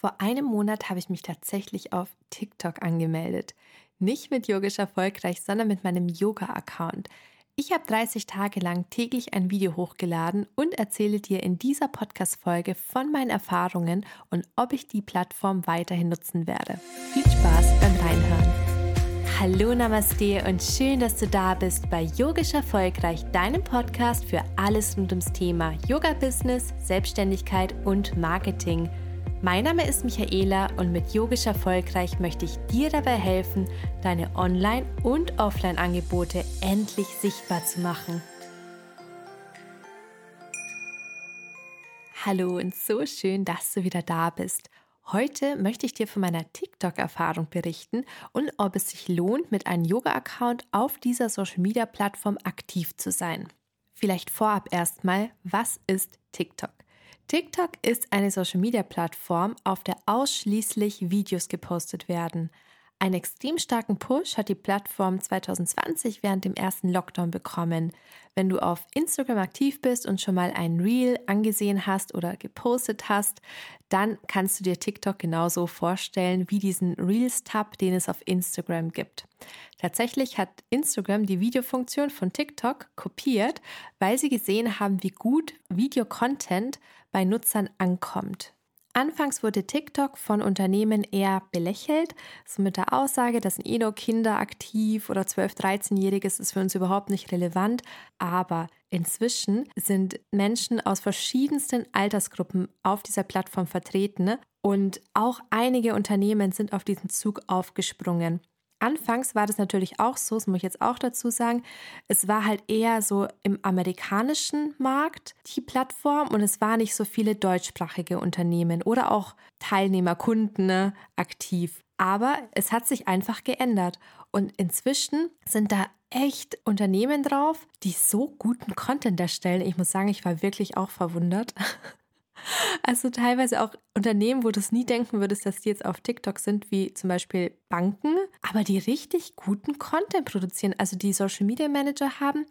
Vor einem Monat habe ich mich tatsächlich auf TikTok angemeldet. Nicht mit Yogisch Erfolgreich, sondern mit meinem Yoga-Account. Ich habe 30 Tage lang täglich ein Video hochgeladen und erzähle dir in dieser Podcast-Folge von meinen Erfahrungen und ob ich die Plattform weiterhin nutzen werde. Viel Spaß beim Reinhören. Hallo Namaste und schön, dass du da bist bei Yogisch Erfolgreich, deinem Podcast für alles rund ums Thema Yoga-Business, Selbstständigkeit und Marketing – mein Name ist Michaela und mit Yogisch Erfolgreich möchte ich dir dabei helfen, deine Online- und Offline-Angebote endlich sichtbar zu machen. Hallo und so schön, dass du wieder da bist. Heute möchte ich dir von meiner TikTok-Erfahrung berichten und ob es sich lohnt, mit einem Yoga-Account auf dieser Social-Media-Plattform aktiv zu sein. Vielleicht vorab erstmal, was ist TikTok? TikTok ist eine Social-Media-Plattform, auf der ausschließlich Videos gepostet werden. Einen extrem starken Push hat die Plattform 2020 während dem ersten Lockdown bekommen. Wenn du auf Instagram aktiv bist und schon mal ein Reel angesehen hast oder gepostet hast, dann kannst du dir TikTok genauso vorstellen wie diesen Reels-Tab, den es auf Instagram gibt. Tatsächlich hat Instagram die Videofunktion von TikTok kopiert, weil sie gesehen haben, wie gut Videocontent bei Nutzern ankommt. Anfangs wurde TikTok von Unternehmen eher belächelt, so mit der Aussage, dass sind eh nur Kinder aktiv oder 12-, 13-Jähriges ist für uns überhaupt nicht relevant. Aber inzwischen sind Menschen aus verschiedensten Altersgruppen auf dieser Plattform vertreten und auch einige Unternehmen sind auf diesen Zug aufgesprungen. Anfangs war das natürlich auch so, das muss ich jetzt auch dazu sagen, es war halt eher so im amerikanischen Markt die Plattform und es waren nicht so viele deutschsprachige Unternehmen oder auch Teilnehmer, Kunden ne, aktiv. Aber es hat sich einfach geändert und inzwischen sind da echt Unternehmen drauf, die so guten Content erstellen. Ich muss sagen, ich war wirklich auch verwundert. Also teilweise auch Unternehmen, wo du es nie denken würdest, dass die jetzt auf TikTok sind, wie zum Beispiel Banken, aber die richtig guten Content produzieren. Also die Social Media Manager haben,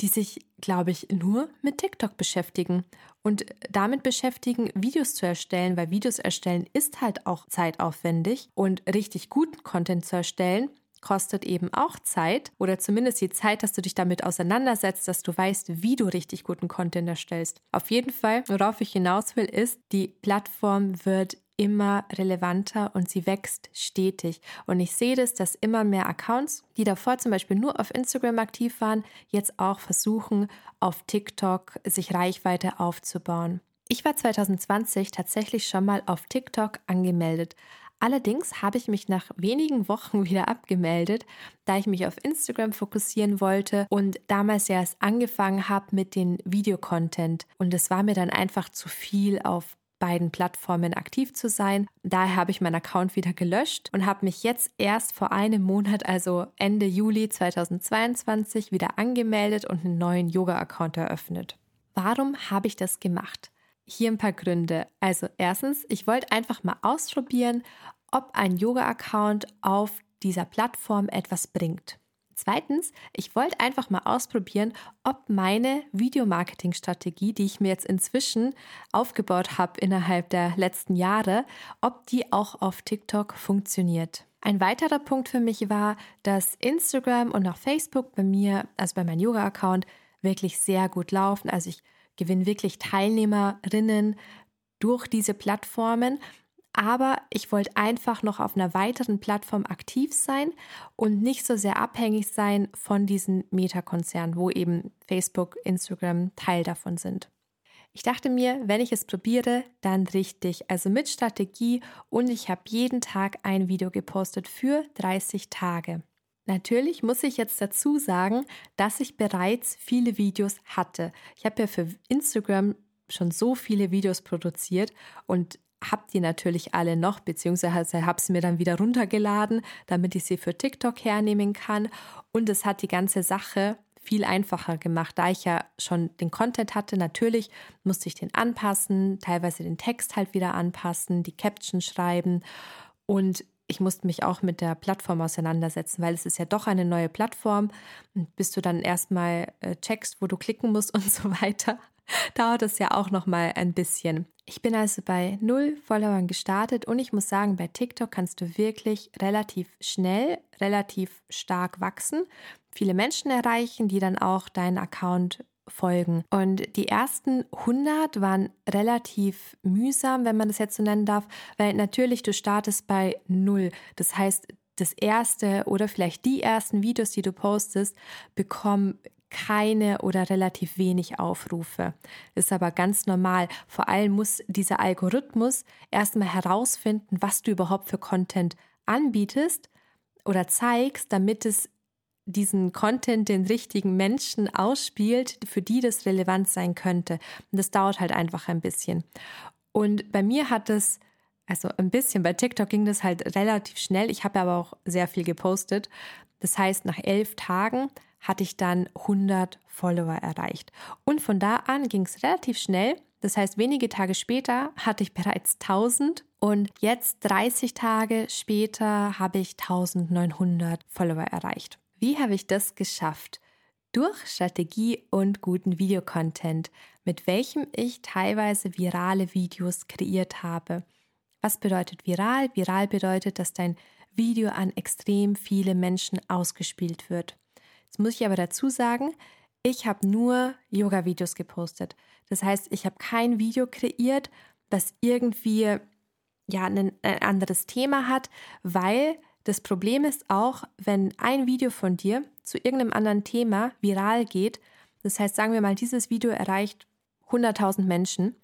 die sich, glaube ich, nur mit TikTok beschäftigen und damit beschäftigen, Videos zu erstellen, weil Videos erstellen ist halt auch zeitaufwendig und richtig guten Content zu erstellen kostet eben auch Zeit oder zumindest die Zeit, dass du dich damit auseinandersetzt, dass du weißt, wie du richtig guten Content erstellst. Auf jeden Fall, worauf ich hinaus will, ist, die Plattform wird immer relevanter und sie wächst stetig. Und ich sehe das, dass immer mehr Accounts, die davor zum Beispiel nur auf Instagram aktiv waren, jetzt auch versuchen, auf TikTok sich Reichweite aufzubauen. Ich war 2020 tatsächlich schon mal auf TikTok angemeldet, Allerdings habe ich mich nach wenigen Wochen wieder abgemeldet, da ich mich auf Instagram fokussieren wollte und damals erst angefangen habe mit den Videocontent. Und es war mir dann einfach zu viel auf beiden Plattformen aktiv zu sein. Daher habe ich meinen Account wieder gelöscht und habe mich jetzt erst vor einem Monat, also Ende Juli 2022, wieder angemeldet und einen neuen Yoga-Account eröffnet. Warum habe ich das gemacht? Hier ein paar Gründe. Also erstens, ich wollte einfach mal ausprobieren, ob ein Yoga-Account auf dieser Plattform etwas bringt. Zweitens, ich wollte einfach mal ausprobieren, ob meine Videomarketing-Strategie, die ich mir jetzt inzwischen aufgebaut habe innerhalb der letzten Jahre, ob die auch auf TikTok funktioniert. Ein weiterer Punkt für mich war, dass Instagram und auch Facebook bei mir, also bei meinem Yoga-Account, wirklich sehr gut laufen. Also ich gewinne wirklich Teilnehmerinnen durch diese Plattformen. Aber ich wollte einfach noch auf einer weiteren Plattform aktiv sein und nicht so sehr abhängig sein von diesen Meta-Konzernen, wo eben Facebook, Instagram Teil davon sind. Ich dachte mir, wenn ich es probiere, dann richtig, also mit Strategie und ich habe jeden Tag ein Video gepostet für 30 Tage. Natürlich muss ich jetzt dazu sagen, dass ich bereits viele Videos hatte. Ich habe ja für Instagram schon so viele Videos produziert und habe die natürlich alle noch, beziehungsweise habe sie mir dann wieder runtergeladen, damit ich sie für TikTok hernehmen kann. Und es hat die ganze Sache viel einfacher gemacht, da ich ja schon den Content hatte. Natürlich musste ich den anpassen, teilweise den Text halt wieder anpassen, die Caption schreiben und ich musste mich auch mit der Plattform auseinandersetzen, weil es ist ja doch eine neue Plattform. Und bis du dann erstmal äh, checkst, wo du klicken musst und so weiter, dauert es ja auch noch mal ein bisschen. Ich bin also bei null Followern gestartet und ich muss sagen, bei TikTok kannst du wirklich relativ schnell, relativ stark wachsen, viele Menschen erreichen, die dann auch deinen Account folgen. Und die ersten 100 waren relativ mühsam, wenn man das jetzt so nennen darf, weil natürlich du startest bei null. Das heißt, das erste oder vielleicht die ersten Videos, die du postest, bekommen keine oder relativ wenig Aufrufe. Ist aber ganz normal. Vor allem muss dieser Algorithmus erstmal herausfinden, was du überhaupt für Content anbietest oder zeigst, damit es diesen Content den richtigen Menschen ausspielt, für die das relevant sein könnte. Und das dauert halt einfach ein bisschen. Und bei mir hat es, also ein bisschen, bei TikTok ging das halt relativ schnell. Ich habe aber auch sehr viel gepostet. Das heißt, nach elf Tagen hatte ich dann 100 Follower erreicht. Und von da an ging es relativ schnell. Das heißt, wenige Tage später hatte ich bereits 1000 und jetzt 30 Tage später habe ich 1900 Follower erreicht. Wie habe ich das geschafft? Durch Strategie und guten Videocontent, mit welchem ich teilweise virale Videos kreiert habe. Was bedeutet viral? Viral bedeutet, dass dein Video an extrem viele Menschen ausgespielt wird. Jetzt muss ich aber dazu sagen, ich habe nur Yoga-Videos gepostet. Das heißt, ich habe kein Video kreiert, das irgendwie ja ein, ein anderes Thema hat, weil das Problem ist auch, wenn ein Video von dir zu irgendeinem anderen Thema viral geht, das heißt, sagen wir mal, dieses Video erreicht 100.000 Menschen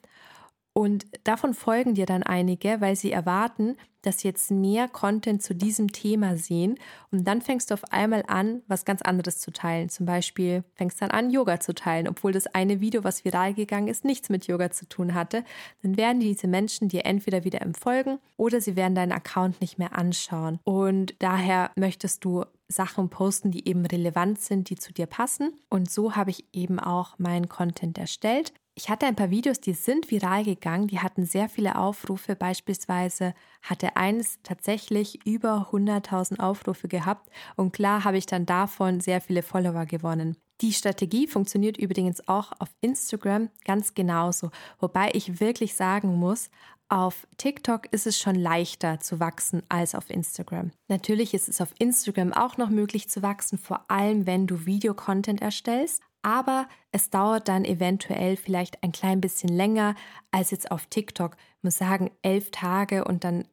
und davon folgen dir dann einige, weil sie erwarten, dass sie jetzt mehr Content zu diesem Thema sehen. Und dann fängst du auf einmal an, was ganz anderes zu teilen. Zum Beispiel fängst dann an, Yoga zu teilen, obwohl das eine Video, was viral gegangen ist, nichts mit Yoga zu tun hatte. Dann werden diese Menschen dir entweder wieder empfolgen oder sie werden deinen Account nicht mehr anschauen. Und daher möchtest du Sachen posten, die eben relevant sind, die zu dir passen. Und so habe ich eben auch meinen Content erstellt. Ich hatte ein paar Videos, die sind viral gegangen, die hatten sehr viele Aufrufe. Beispielsweise hatte eines tatsächlich über 100.000 Aufrufe gehabt und klar habe ich dann davon sehr viele Follower gewonnen. Die Strategie funktioniert übrigens auch auf Instagram ganz genauso, wobei ich wirklich sagen muss, auf TikTok ist es schon leichter zu wachsen als auf Instagram. Natürlich ist es auf Instagram auch noch möglich zu wachsen, vor allem wenn du Videocontent erstellst aber es dauert dann eventuell vielleicht ein klein bisschen länger als jetzt auf TikTok. Ich muss sagen, elf Tage und dann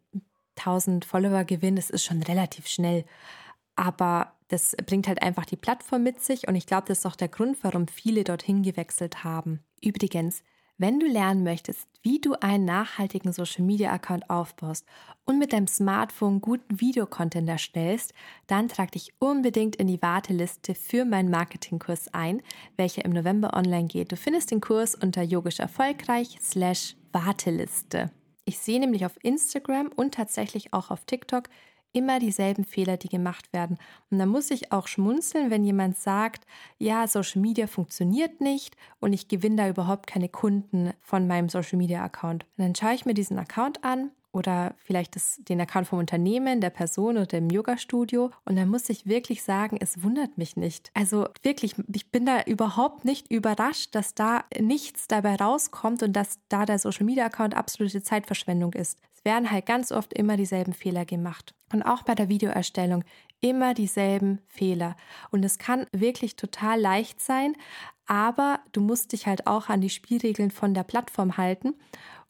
1000 Follower gewinnen, das ist schon relativ schnell. Aber das bringt halt einfach die Plattform mit sich und ich glaube, das ist auch der Grund, warum viele dorthin gewechselt haben. Übrigens, wenn du lernen möchtest, wie du einen nachhaltigen Social Media Account aufbaust und mit deinem Smartphone guten Videocontent erstellst, dann trag dich unbedingt in die Warteliste für meinen Marketingkurs ein, welcher im November online geht. Du findest den Kurs unter yogisch erfolgreich Warteliste. Ich sehe nämlich auf Instagram und tatsächlich auch auf TikTok immer dieselben Fehler, die gemacht werden. Und da muss ich auch schmunzeln, wenn jemand sagt, ja, Social Media funktioniert nicht und ich gewinne da überhaupt keine Kunden von meinem Social Media Account. Und dann schaue ich mir diesen Account an oder vielleicht das, den Account vom Unternehmen, der Person oder dem Yoga-Studio. Und dann muss ich wirklich sagen, es wundert mich nicht. Also wirklich, ich bin da überhaupt nicht überrascht, dass da nichts dabei rauskommt und dass da der Social-Media-Account absolute Zeitverschwendung ist. Es werden halt ganz oft immer dieselben Fehler gemacht. Und auch bei der Videoerstellung immer dieselben Fehler. Und es kann wirklich total leicht sein, aber du musst dich halt auch an die Spielregeln von der Plattform halten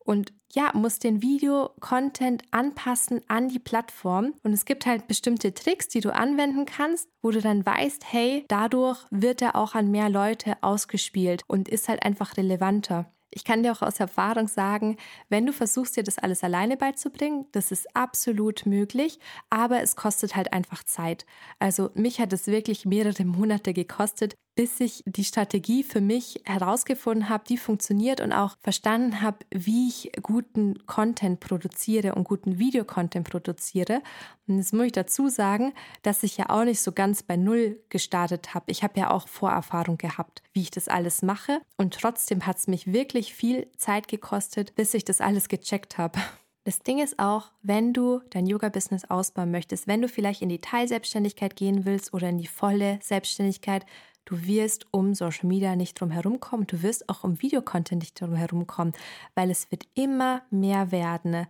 und ja, muss den Video-Content anpassen an die Plattform. Und es gibt halt bestimmte Tricks, die du anwenden kannst, wo du dann weißt, hey, dadurch wird er auch an mehr Leute ausgespielt und ist halt einfach relevanter. Ich kann dir auch aus Erfahrung sagen, wenn du versuchst, dir das alles alleine beizubringen, das ist absolut möglich, aber es kostet halt einfach Zeit. Also mich hat es wirklich mehrere Monate gekostet, bis ich die Strategie für mich herausgefunden habe, die funktioniert und auch verstanden habe, wie ich guten Content produziere und guten Videocontent produziere. Und jetzt muss ich dazu sagen, dass ich ja auch nicht so ganz bei Null gestartet habe. Ich habe ja auch Vorerfahrung gehabt, wie ich das alles mache. Und trotzdem hat es mich wirklich viel Zeit gekostet, bis ich das alles gecheckt habe. Das Ding ist auch, wenn du dein Yoga-Business ausbauen möchtest, wenn du vielleicht in die Teilselbstständigkeit gehen willst oder in die volle Selbstständigkeit, du wirst um Social Media nicht drum herum kommen. Du wirst auch um Videocontent nicht drum herum kommen, weil es wird immer mehr werden.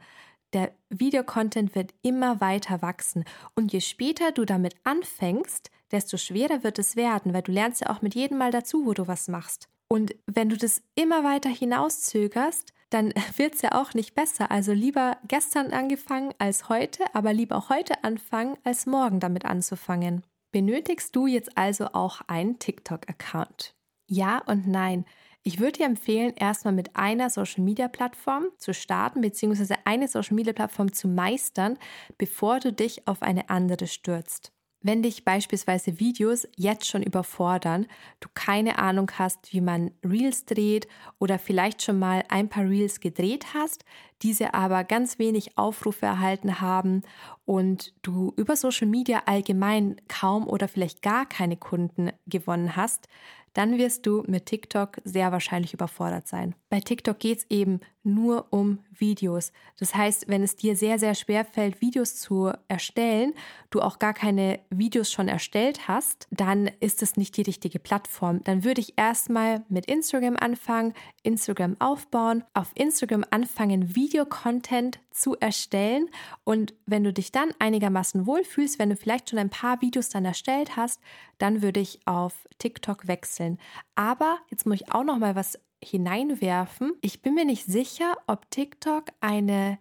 Der Videocontent wird immer weiter wachsen. Und je später du damit anfängst, desto schwerer wird es werden, weil du lernst ja auch mit jedem Mal dazu, wo du was machst. Und wenn du das immer weiter hinauszögerst, dann wird es ja auch nicht besser. Also lieber gestern angefangen als heute, aber lieber heute anfangen, als morgen damit anzufangen. Benötigst du jetzt also auch einen TikTok-Account? Ja und nein. Ich würde dir empfehlen, erstmal mit einer Social Media Plattform zu starten, beziehungsweise eine Social Media Plattform zu meistern, bevor du dich auf eine andere stürzt. Wenn dich beispielsweise Videos jetzt schon überfordern, du keine Ahnung hast, wie man Reels dreht oder vielleicht schon mal ein paar Reels gedreht hast, diese aber ganz wenig Aufrufe erhalten haben und du über Social Media allgemein kaum oder vielleicht gar keine Kunden gewonnen hast, dann wirst du mit TikTok sehr wahrscheinlich überfordert sein. Bei TikTok geht es eben nur um Videos. Das heißt, wenn es dir sehr, sehr schwer fällt, Videos zu erstellen, du auch gar keine Videos schon erstellt hast, dann ist es nicht die richtige Plattform. Dann würde ich erstmal mit Instagram anfangen, Instagram aufbauen, auf Instagram anfangen, Videocontent zu erstellen. Und wenn du dich dann einigermaßen wohlfühlst, wenn du vielleicht schon ein paar Videos dann erstellt hast, dann würde ich auf TikTok wechseln. Aber jetzt muss ich auch noch mal was hineinwerfen. Ich bin mir nicht sicher, ob TikTok eine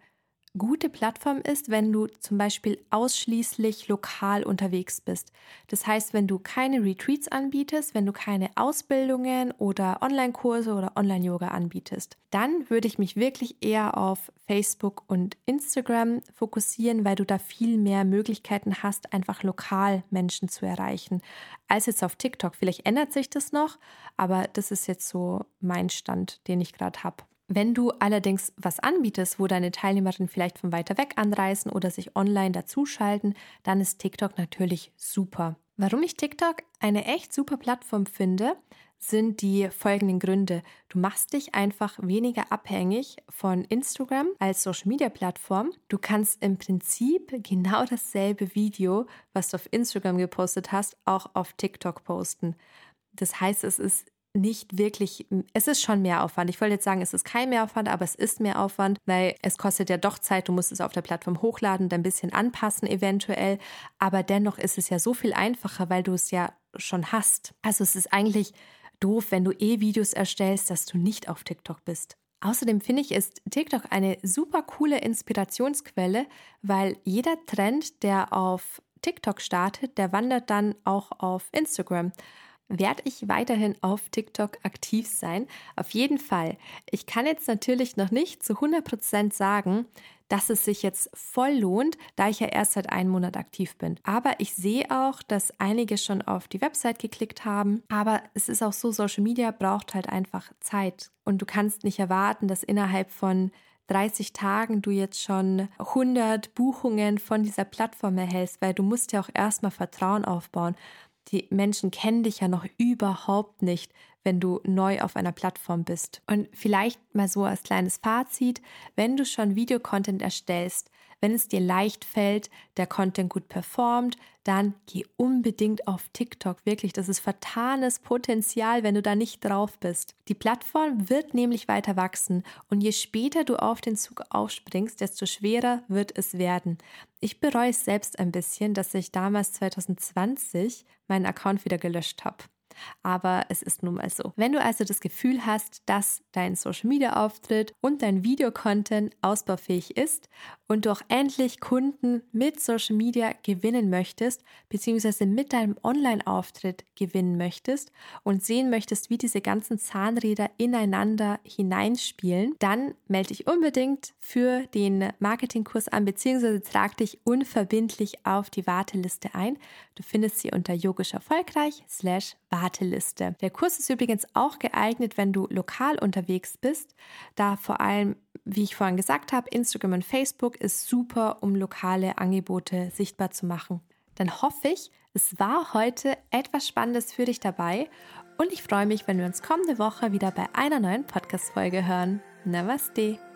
gute Plattform ist, wenn du zum Beispiel ausschließlich lokal unterwegs bist. Das heißt, wenn du keine Retreats anbietest, wenn du keine Ausbildungen oder Online-Kurse oder Online-Yoga anbietest, dann würde ich mich wirklich eher auf Facebook und Instagram fokussieren, weil du da viel mehr Möglichkeiten hast, einfach lokal Menschen zu erreichen, als jetzt auf TikTok. Vielleicht ändert sich das noch, aber das ist jetzt so mein Stand, den ich gerade habe. Wenn du allerdings was anbietest, wo deine Teilnehmerinnen vielleicht von weiter weg anreisen oder sich online dazuschalten, dann ist TikTok natürlich super. Warum ich TikTok eine echt super Plattform finde, sind die folgenden Gründe. Du machst dich einfach weniger abhängig von Instagram als Social Media Plattform. Du kannst im Prinzip genau dasselbe Video, was du auf Instagram gepostet hast, auch auf TikTok posten. Das heißt, es ist nicht wirklich, es ist schon mehr Aufwand. Ich wollte jetzt sagen, es ist kein Mehraufwand, aber es ist mehr Aufwand, weil es kostet ja doch Zeit. Du musst es auf der Plattform hochladen und ein bisschen anpassen eventuell. Aber dennoch ist es ja so viel einfacher, weil du es ja schon hast. Also es ist eigentlich doof, wenn du eh Videos erstellst, dass du nicht auf TikTok bist. Außerdem finde ich, ist TikTok eine super coole Inspirationsquelle, weil jeder Trend, der auf TikTok startet, der wandert dann auch auf Instagram werde ich weiterhin auf TikTok aktiv sein. Auf jeden Fall. Ich kann jetzt natürlich noch nicht zu 100% sagen, dass es sich jetzt voll lohnt, da ich ja erst seit einem Monat aktiv bin. Aber ich sehe auch, dass einige schon auf die Website geklickt haben. Aber es ist auch so, Social Media braucht halt einfach Zeit. Und du kannst nicht erwarten, dass innerhalb von 30 Tagen du jetzt schon 100 Buchungen von dieser Plattform erhältst, weil du musst ja auch erstmal Vertrauen aufbauen. Die Menschen kennen dich ja noch überhaupt nicht, wenn du neu auf einer Plattform bist. Und vielleicht mal so als kleines Fazit, wenn du schon Videocontent erstellst, wenn es dir leicht fällt, der Content gut performt, dann geh unbedingt auf TikTok. Wirklich, das ist vertanes Potenzial, wenn du da nicht drauf bist. Die Plattform wird nämlich weiter wachsen und je später du auf den Zug aufspringst, desto schwerer wird es werden. Ich bereue es selbst ein bisschen, dass ich damals 2020 meinen Account wieder gelöscht habe. Aber es ist nun mal so. Wenn du also das Gefühl hast, dass dein Social Media Auftritt und dein Videocontent ausbaufähig ist und du auch endlich Kunden mit Social Media gewinnen möchtest, beziehungsweise mit deinem Online-Auftritt gewinnen möchtest und sehen möchtest, wie diese ganzen Zahnräder ineinander hineinspielen, dann melde dich unbedingt für den Marketingkurs an, beziehungsweise trag dich unverbindlich auf die Warteliste ein. Du findest sie unter yogisch erfolgreich slash Warteliste. Der Kurs ist übrigens auch geeignet, wenn du lokal unterwegs bist, da vor allem, wie ich vorhin gesagt habe, Instagram und Facebook ist super, um lokale Angebote sichtbar zu machen. Dann hoffe ich, es war heute etwas Spannendes für dich dabei und ich freue mich, wenn wir uns kommende Woche wieder bei einer neuen Podcast-Folge hören. Namaste!